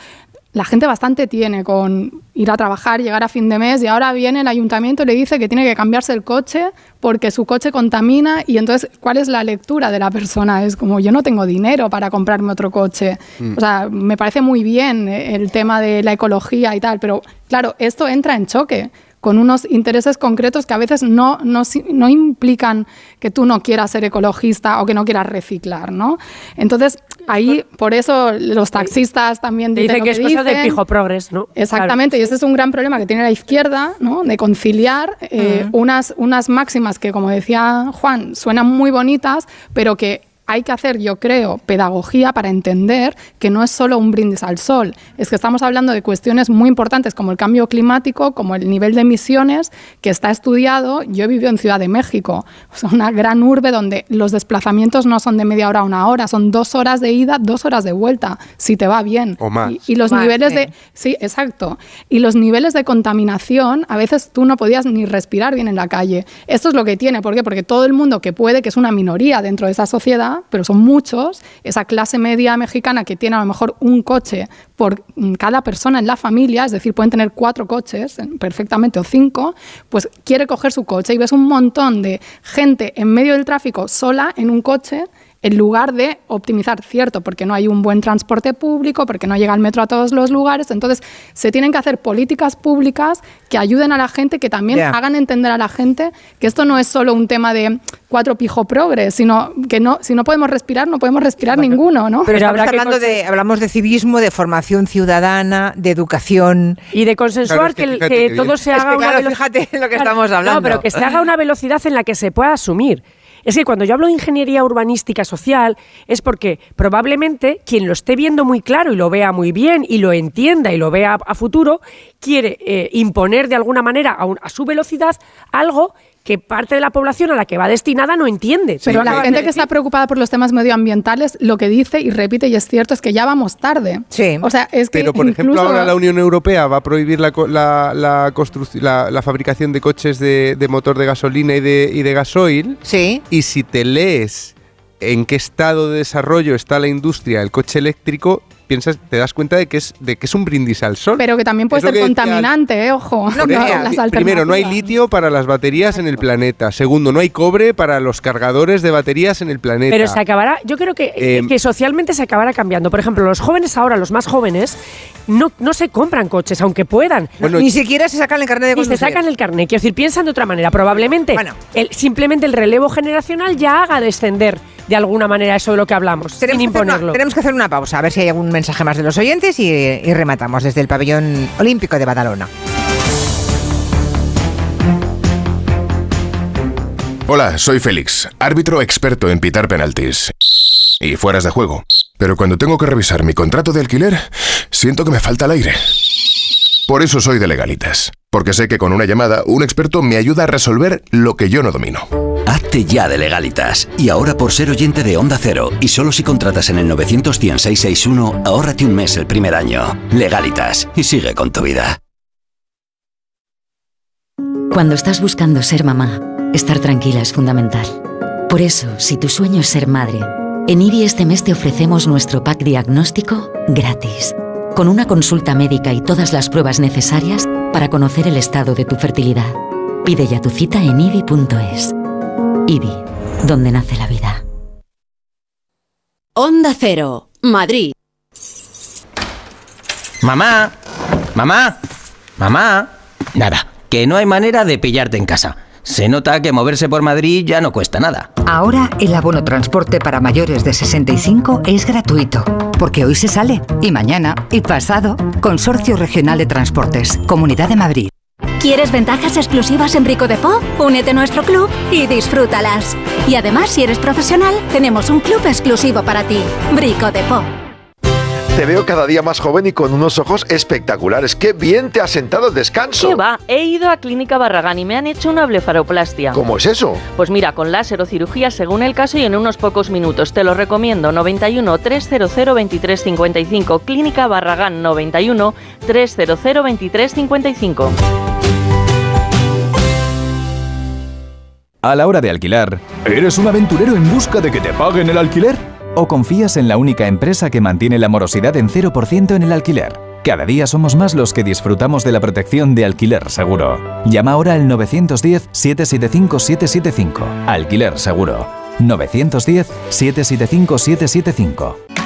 la gente bastante tiene con ir a trabajar, llegar a fin de mes y ahora viene el ayuntamiento y le dice que tiene que cambiarse el coche porque su coche contamina y entonces, ¿cuál es la lectura de la persona? Es como, yo no tengo dinero para comprarme otro coche. Mm. O sea, me parece muy bien el tema de la ecología y tal, pero claro, esto entra en choque con unos intereses concretos que a veces no, no, no implican que tú no quieras ser ecologista o que no quieras reciclar, ¿no? Entonces, ahí, por eso los taxistas también dicen, que es cosa de pijo progres, ¿no? Exactamente, y ese es un gran problema que tiene la izquierda, ¿no? De conciliar eh, unas, unas máximas que, como decía Juan, suenan muy bonitas, pero que hay que hacer, yo creo, pedagogía para entender que no es solo un brindis al sol, es que estamos hablando de cuestiones muy importantes como el cambio climático, como el nivel de emisiones que está estudiado. Yo he vivido en Ciudad de México, [LAUGHS] una gran urbe donde los desplazamientos no son de media hora a una hora, son dos horas de ida, dos horas de vuelta, si te va bien. O más. Y, los niveles de... Sí, exacto. Y los niveles de contaminación, a veces tú no podías ni respirar bien en la calle. Esto es lo que tiene, ¿por qué? Porque todo el mundo que puede, que es una minoría dentro de esa sociedad, pero son muchos, esa clase media mexicana que tiene a lo mejor un coche por cada persona en la familia, es decir, pueden tener cuatro coches perfectamente o cinco, pues quiere coger su coche y ves un montón de gente en medio del tráfico sola en un coche en lugar de optimizar, cierto, porque no hay un buen transporte público, porque no llega el metro a todos los lugares. Entonces, se tienen que hacer políticas públicas que ayuden a la gente, que también hagan entender a la gente que esto no es solo un tema de cuatro pijo progres, sino que no, si no podemos respirar, no podemos respirar ninguno, ¿no? Pero, hablando de, hablamos de civismo, de formación ciudadana, de educación. Y de consensuar que, todo se haga una velocidad. lo que estamos hablando. No, pero que se haga una velocidad en la que se pueda asumir. Es que cuando yo hablo de ingeniería urbanística social es porque probablemente quien lo esté viendo muy claro y lo vea muy bien y lo entienda y lo vea a, futuro, quiere eh, imponer de alguna manera a su velocidad algo que parte de la población a la que va destinada no entiende. Pero la gente que está preocupada por los temas medioambientales lo que dice y repite y es cierto es que ya vamos tarde. Sí. O sea, es que Pero por ejemplo ahora la Unión Europea va a prohibir la, la, la, la fabricación de coches de, de, motor de gasolina y de, y de gasoil. Sí. Y si te lees en qué estado de desarrollo está la industria del coche eléctrico, piensas, te das cuenta de que es de que es un brindis al sol. Pero que también puede ser contaminante, eh, ojo. [LAUGHS] primero, no hay litio para las baterías en el planeta. Segundo, no hay cobre para los cargadores de baterías en el planeta. Pero se acabará, yo creo que, eh, que socialmente se acabará cambiando. Por ejemplo, los jóvenes ahora, los más jóvenes, no, no se compran coches, aunque puedan. ni siquiera se sacan el carnet de conducir. Ni se sacan el carnet. Quiero decir, piensan de otra manera. Probablemente bueno. simplemente el relevo generacional ya haga descender de alguna manera eso de lo que hablamos, tenemos sin imponerlo. tenemos que hacer una pausa, a ver si hay algún mensaje más de los oyentes y, rematamos desde el pabellón olímpico de Badalona. Hola, soy Félix, árbitro experto en pitar penaltis y fueras de juego. Pero cuando tengo que revisar mi contrato de alquiler, siento que me falta el aire. Por eso soy de legalitas, porque sé que con una llamada un experto me ayuda a resolver lo que yo no domino. Hazte ya de legalitas. Y ahora por ser oyente de Onda Cero, y solo si contratas en el 91661, ahórrate un mes el primer año. Legalitas, y sigue con tu vida. Cuando estás buscando ser mamá, estar tranquila es fundamental. Por eso, si tu sueño es ser madre, en IBI este mes te ofrecemos nuestro pack diagnóstico gratis con una consulta médica y todas las pruebas necesarias para conocer el estado de tu fertilidad. Pide ya tu cita en IBI.es. IBI, donde nace la vida. Onda Cero, Madrid. Mamá, mamá, mamá. Nada, que no hay manera de pillarte en casa. Se nota que moverse por Madrid ya no cuesta nada. Ahora el abono transporte para mayores de 65 es gratuito, porque hoy se sale, y mañana, y pasado. Consorcio Regional de Transportes, Comunidad de Madrid. ¿Quieres ventajas exclusivas en Brico de Po? Únete a nuestro club y disfrútalas. Y además, si eres profesional, tenemos un club exclusivo para ti, Brico de Po. Te veo cada día más joven y con unos ojos espectaculares. ¡Qué bien te ha sentado el descanso! ¿Qué va? He ido a Clínica Barragán y me han hecho una blefaroplastia. ¿Cómo es eso? Pues mira, con láser o cirugía según el caso y en unos pocos minutos. Te lo recomiendo. 91 300 2355. Clínica Barragán 91 300 2355. A la hora de alquilar, ¿eres un aventurero en busca de que te paguen el alquiler? ¿O confías en la única empresa que mantiene la morosidad en 0% en el alquiler? Cada día somos más los que disfrutamos de la protección de alquiler seguro. Llama ahora al 910-775-775. Alquiler seguro. 910-775-775.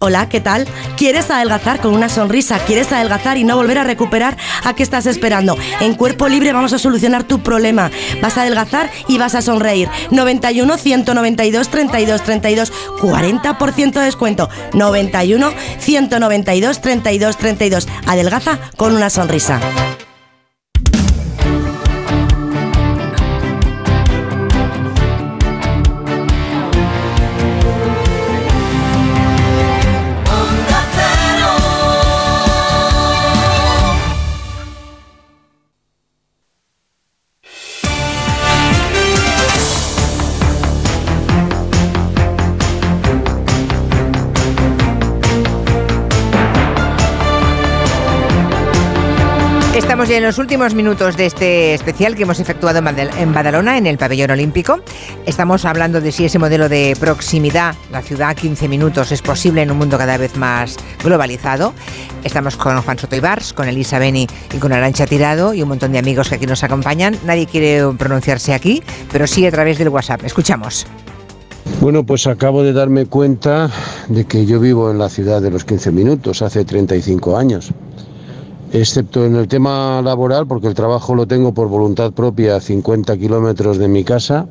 Hola, ¿qué tal? ¿Quieres adelgazar con una sonrisa? ¿Quieres adelgazar y no volver a recuperar? ¿A qué estás esperando? En Cuerpo Libre vamos a solucionar tu problema. Vas a adelgazar y vas a sonreír. 91 192 32 32 40% de descuento. 91 192 32 32. Adelgaza con una sonrisa. En los últimos minutos de este especial que hemos efectuado en Badalona, en el pabellón olímpico. Estamos hablando de si ese modelo de proximidad, la ciudad a 15 minutos, es posible en un mundo cada vez más globalizado. Estamos con Juan Soto Ibars, con Elisa Beni y con Arancha Tirado y un montón de amigos que aquí nos acompañan. Nadie quiere pronunciarse aquí, pero sí a través del WhatsApp. Escuchamos. Bueno, pues acabo de darme cuenta de que yo vivo en la ciudad de los 15 minutos, hace 35 años. Excepto en el tema laboral, porque el trabajo lo tengo por voluntad propia a 50 kilómetros de mi casa.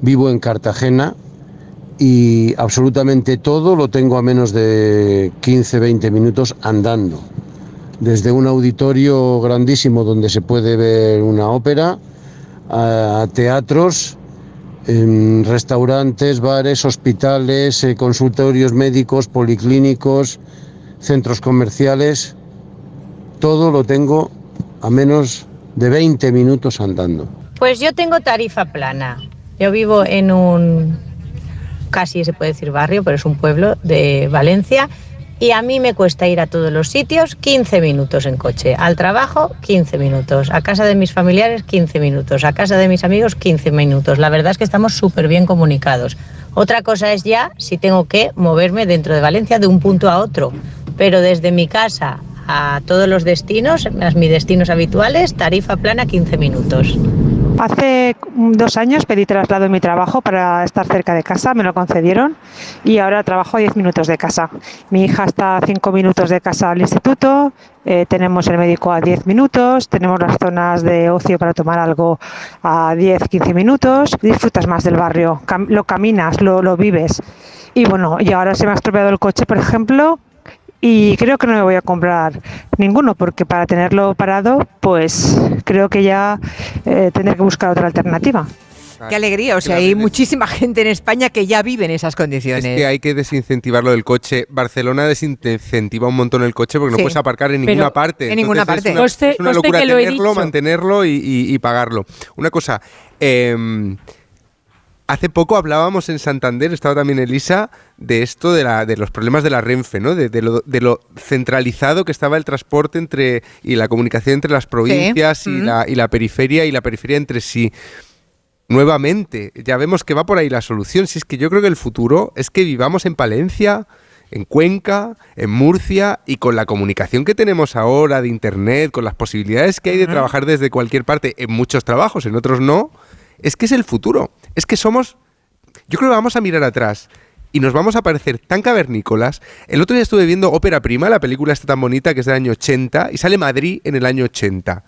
Vivo en Cartagena y absolutamente todo lo tengo a menos de 15-20 minutos andando. Desde un auditorio grandísimo donde se puede ver una ópera, a teatros, en restaurantes, bares, hospitales, eh, consultorios médicos, policlínicos, centros comerciales. Todo lo tengo a menos de 20 minutos andando. Pues yo tengo tarifa plana. Yo vivo en un, casi se puede decir barrio, pero es un pueblo de Valencia. Y a mí me cuesta ir a todos los sitios 15 minutos en coche. Al trabajo, 15 minutos. A casa de mis familiares, 15 minutos. A casa de mis amigos, 15 minutos. La verdad es que estamos súper bien comunicados. Otra cosa es ya si tengo que moverme dentro de Valencia de un punto a otro. Pero desde mi casa a todos los destinos, a mis destinos habituales, tarifa plana 15 minutos. Hace dos años pedí traslado en mi trabajo para estar cerca de casa, me lo concedieron y ahora trabajo a 10 minutos de casa. Mi hija está a 5 minutos de casa al instituto, eh, tenemos el médico a 10 minutos, tenemos las zonas de ocio para tomar algo a 10-15 minutos. Disfrutas más del barrio, cam- lo caminas, lo, lo vives. Y bueno, y ahora se me ha estropeado el coche, por ejemplo, y creo que no me voy a comprar ninguno porque para tenerlo parado pues creo que ya eh, tendré que buscar otra alternativa. Qué alegría, o sea, hay muchísima gente en España que ya vive en esas condiciones. Es que hay que desincentivar lo del coche. Barcelona desincentiva un montón el coche porque Sí. no puedes aparcar en Pero ninguna parte. en ninguna Entonces parte. Es una, es una locura tenerlo, mantenerlo y, y- y pagarlo. Una cosa, em, hace poco hablábamos en Santander, estaba también Elisa, de esto de, la, de los problemas de la Renfe, ¿no? De, de lo, de lo centralizado que estaba el transporte entre y la comunicación entre las provincias y, Mm. la, y la periferia y la periferia entre sí. Nuevamente, ya vemos que va por ahí la solución. Si es que yo creo que el futuro es que vivamos en Palencia, en Cuenca, en Murcia y con la comunicación que tenemos ahora de Internet, con las posibilidades que hay de trabajar desde cualquier parte, en muchos trabajos, en otros no, es que es el futuro. Es que somos, yo creo que vamos a mirar atrás y nos vamos a parecer tan cavernícolas. El otro día estuve viendo Ópera Prima, la película está tan bonita que es del año 80 y sale Madrid en el año 80.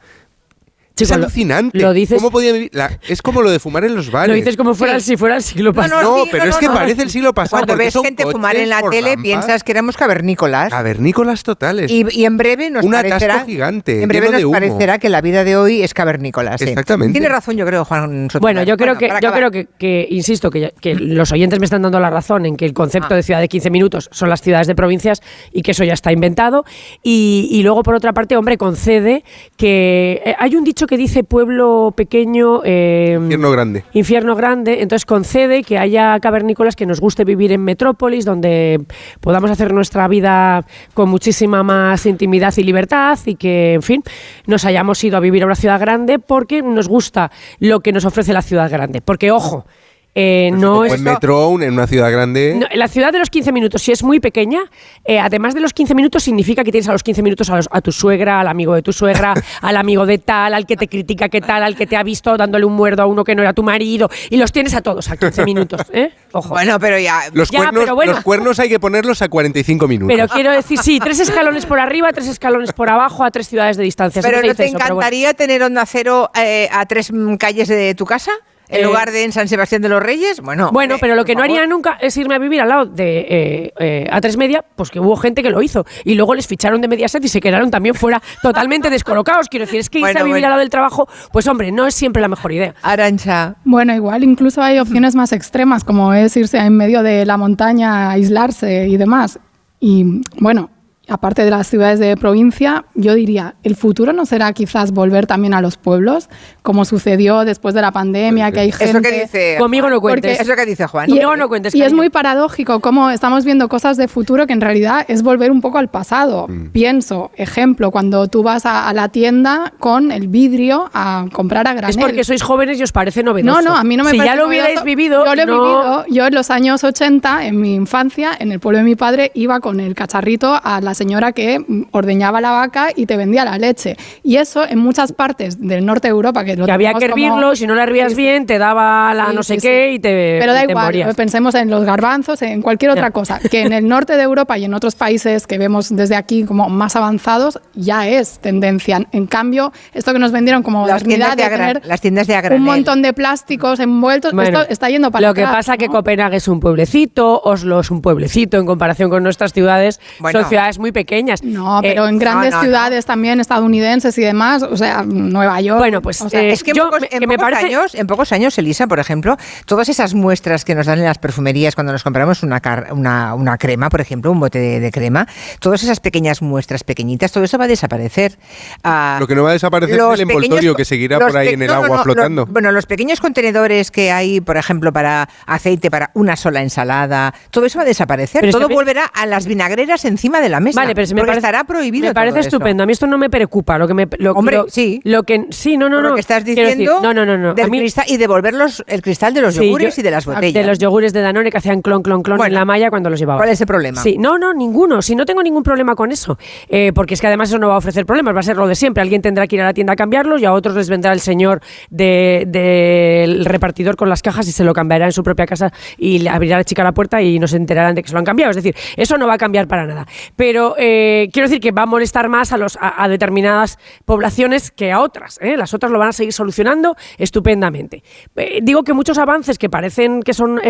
Es Chico, alucinante. lo dices- ¿Cómo podía vivir? La- es como lo de fumar en los bares. Lo dices como fuera, si fuera el siglo pasado. No, pero es que parece el siglo pasado. Cuando ves son gente fumar en la tele, piensas que éramos cavernícolas. Cavernícolas totales. Y, y en breve nos Un atasco parecerá, gigante, en breve lleno nos de humo. parecerá que la vida de hoy es cavernícola. sí. Exactamente. Tiene razón, yo creo, Juan Sotomayor. Bueno, yo creo que, yo creo que, que, insisto, que, que los oyentes me están dando la razón en que el concepto Ah. de ciudad de 15 minutos son las ciudades de provincias y que eso ya está inventado. Y, y luego, por otra parte, hombre, concede que eh, hay un dicho que dice pueblo pequeño. eh, Infierno grande. infierno grande, entonces concede que haya cavernícolas que nos guste vivir en metrópolis, donde podamos hacer nuestra vida con muchísima más intimidad y libertad y que, en fin, nos hayamos ido a vivir a una ciudad grande porque nos gusta lo que nos ofrece la ciudad grande. Porque, ojo, eh, no es... en Metro, en una ciudad grande. No, la ciudad de los 15 minutos, si es muy pequeña, eh, además de los 15 minutos, significa que tienes a los 15 minutos a, los- a tu suegra, al amigo de tu suegra, [LAUGHS] al amigo de tal, al que te critica que tal, al que te ha visto dándole un muerdo a uno que no era tu marido, y los tienes a todos a 15 minutos. ¿eh? Ojo. Bueno, pero ya. Los, Ya, cuernos, pero bueno. los cuernos hay que ponerlos a 45 minutos. Pero quiero decir, sí, tres escalones por arriba, tres escalones por abajo, a tres ciudades de distancia. Pero ¿no te eso, bueno. encantaría tener onda cero eh, a tres calles de tu casa? En Eh, lugar de en San Sebastián de los Reyes, bueno. Bueno, eh, pero lo que no favor. haría nunca es irme a vivir al lado de eh, eh, A3 Media, pues que hubo gente que lo hizo. Y luego les ficharon de Mediaset y se quedaron también fuera [LAUGHS] totalmente descolocados. Quiero decir, es que irse Bueno, a vivir bueno. al lado del trabajo, pues hombre, no es siempre la mejor idea. Arancha. Bueno, igual incluso hay opciones más extremas, como es irse en medio de la montaña, aislarse y demás. Y bueno, aparte de las ciudades de provincia, yo diría, ¿el futuro no será quizás volver también a los pueblos, como sucedió después de la pandemia, que hay gente... Eso que dice. Conmigo no cuentes. Porque- Eso que dice Juan. Y, Conmigo no cuentes, y es muy paradójico cómo estamos viendo cosas de futuro que en realidad es volver un poco al pasado. Mm. Pienso, ejemplo, cuando tú vas a, a la tienda con el vidrio a comprar a granel. Es porque sois jóvenes y os parece novedoso. No, no, a mí no me si parece ya lo hubierais novedoso. vivido, Yo lo he no- vivido. Yo en los años 80, en mi infancia, en el pueblo de mi padre, iba con el cacharrito a la señora que ordeñaba la vaca y te vendía la leche. Y eso en muchas partes del norte de Europa, que lo que había que como- hervirlo, si no la hervías bien, te daba la Sí, no sé sí, qué sí. y te Pero da te igual, morías. pensemos en los garbanzos, en cualquier otra Ya. cosa. Que en el norte de Europa y en otros países que vemos desde aquí como más avanzados, ya es tendencia. En cambio, esto que nos vendieron como Las tiendas de, de a gran- tener las tiendas de un montón de plásticos envueltos, Bueno, esto está yendo para Lo que atrás, pasa que ¿no? Copenhague es un pueblecito, Oslo es un pueblecito en comparación con nuestras ciudades. Bueno. Son ciudades muy pequeñas. No, Eh, pero en grandes no, no. ciudades también estadounidenses y demás, o sea, Nueva York. Bueno, pues, o sea, eh, Es que en, yo pocos, me- en que me pocos parece- años, en pocos años, Elisa, por ejemplo, todas esas muestras que nos dan en las perfumerías cuando nos compramos una, car- una, una crema, por ejemplo, un bote de, de crema, todas esas pequeñas muestras pequeñitas, todo eso va a desaparecer. Ah, Lo que no va a desaparecer es los el envoltorio pequeños- que seguirá por ahí en el agua no, flotando. lo- bueno, los pequeños contenedores que hay, por ejemplo, para aceite, para una sola ensalada, todo eso va a desaparecer. Pero todo que- volverá a las vinagreras encima de la mesa. Vale, pero si me porque parece, estará prohibido. Me parece todo estupendo. A mí esto no me preocupa. Lo que me, lo, Hombre, lo- sí. Lo que sí, no, no, no. lo que estás decir, diciendo no, no, no, no. del A mí- cristal y devolver los, el cristal de los Sí, yogures yo- y de las botellas. De los yogures de Danone que hacían clon, clon, clon en la malla cuando los llevaba. ¿cuál es el problema? Sí, no, no, ninguno. Si no tengo ningún problema con eso. Eh, porque es que además eso no va a ofrecer problemas. Va a ser lo de siempre. Alguien tendrá que ir a la tienda a cambiarlos y a otros les vendrá el señor de- del repartidor con las cajas y se lo cambiará en su propia casa y le abrirá la chica la puerta y no se enterarán de que se lo han cambiado. Es decir, eso no va a cambiar para nada. Pero eh, quiero decir que va a molestar más a, los, a, a determinadas poblaciones que a otras. ¿eh? Las otras lo van a seguir solucionando estupendamente. Eh, digo que muchos avances que parecen que son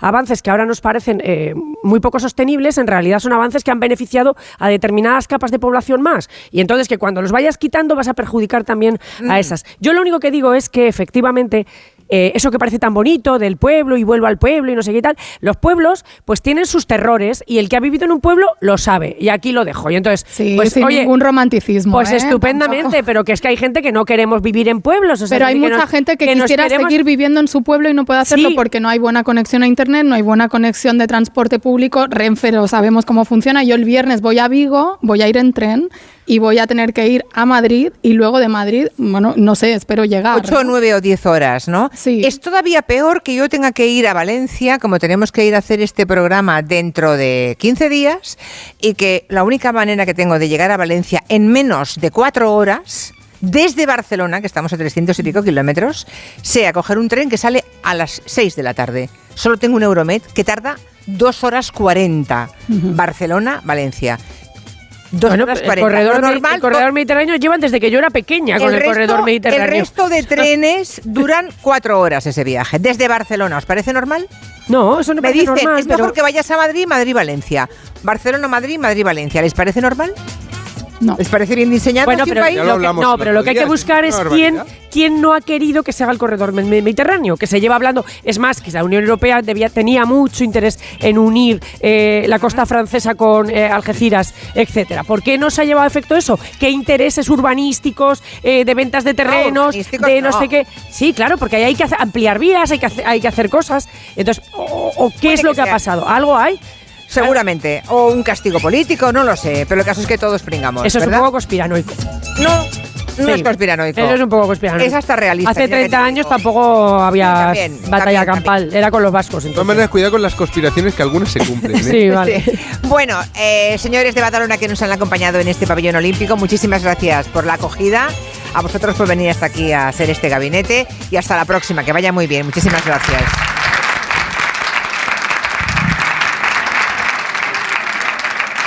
avances que ahora nos parecen muy poco sostenibles, en realidad son avances que han beneficiado a determinadas capas de población más. Y entonces que cuando los vayas quitando vas a perjudicar también Mm. a esas. Yo lo único que digo es que efectivamente eh, eso que parece tan bonito del pueblo y vuelvo al pueblo y no sé qué y tal, los pueblos pues tienen sus terrores y el que ha vivido en un pueblo lo sabe y aquí lo dejo. Y entonces, Sí, pues sin oye, ningún romanticismo. pues ¿eh? estupendamente, Tampoco. pero que es que hay gente que no queremos vivir en pueblos. o sea, Pero hay que mucha nos- gente que, nos quisiera queremos- seguir viviendo en su pueblo y no puede hacerlo Sí. porque no hay buena conexión a internet, no hay buena conexión de transporte público. Renfe lo sabemos cómo funciona. Yo el viernes voy a Vigo, voy a ir en tren y voy a tener que ir a Madrid y luego de Madrid, bueno, no sé, espero llegar. 8, 9 o 10 horas, ¿no? Sí. Es todavía peor que yo tenga que ir a Valencia, como tenemos que ir a hacer este programa dentro de 15 días, y que la única manera que tengo de llegar a Valencia en menos de 4 horas desde Barcelona, que estamos a 300 y pico kilómetros, sea coger un tren que sale a las 6 de la tarde. Solo tengo un Euromed que tarda 2 horas 40. Barcelona, Valencia. Dos Bueno, horas el 40. corredor, normal, el corredor mediterráneo llevan desde que yo era pequeña con el, resto- corredor mediterráneo. El resto de [LAUGHS] trenes duran cuatro horas ese viaje, desde Barcelona. ¿Os parece normal? No, eso no Me parece dicen, normal, es mejor pero- que vayas a Madrid, Madrid-Valencia. Barcelona-Madrid, Madrid-Valencia. ¿Les parece normal? No. ¿Les parece bien diseñado Bueno, pero, país? lo que, no, pero lo que hay que buscar es quién, quién no ha querido que se haga el corredor me- mediterráneo, que se lleva hablando. Es más, que la Unión Europea debía, tenía mucho interés en unir eh, la costa francesa con eh, Algeciras, etcétera. ¿Por qué no se ha llevado a efecto eso? ¿Qué intereses urbanísticos, eh, de ventas de terrenos, urbanísticos de no, no. sé qué? Sí, claro, porque ahí hay que hacer- ampliar vías, hay que hacer, hay que hacer cosas. Entonces, o, o ¿qué es lo que que ha pasado? ¿Algo hay? Seguramente. O un castigo político, no lo sé. Pero el caso es que todos pringamos. Eso es ¿verdad? un poco conspiranoico. No, no Sí. es conspiranoico. Eso es un poco conspiranoico. Es hasta realista. Hace mira que 30 te años tampoco había También, batalla también, campal, era con los vascos. De todas maneras, cuidado con las conspiraciones que algunas se cumplen. ¿eh? [LAUGHS] Sí, vale. Sí. Bueno, eh, señores de Badalona que nos han acompañado en este pabellón olímpico, muchísimas gracias por la acogida. A vosotros por venir hasta aquí a hacer este gabinete y hasta la próxima. Que vaya muy bien. Muchísimas gracias.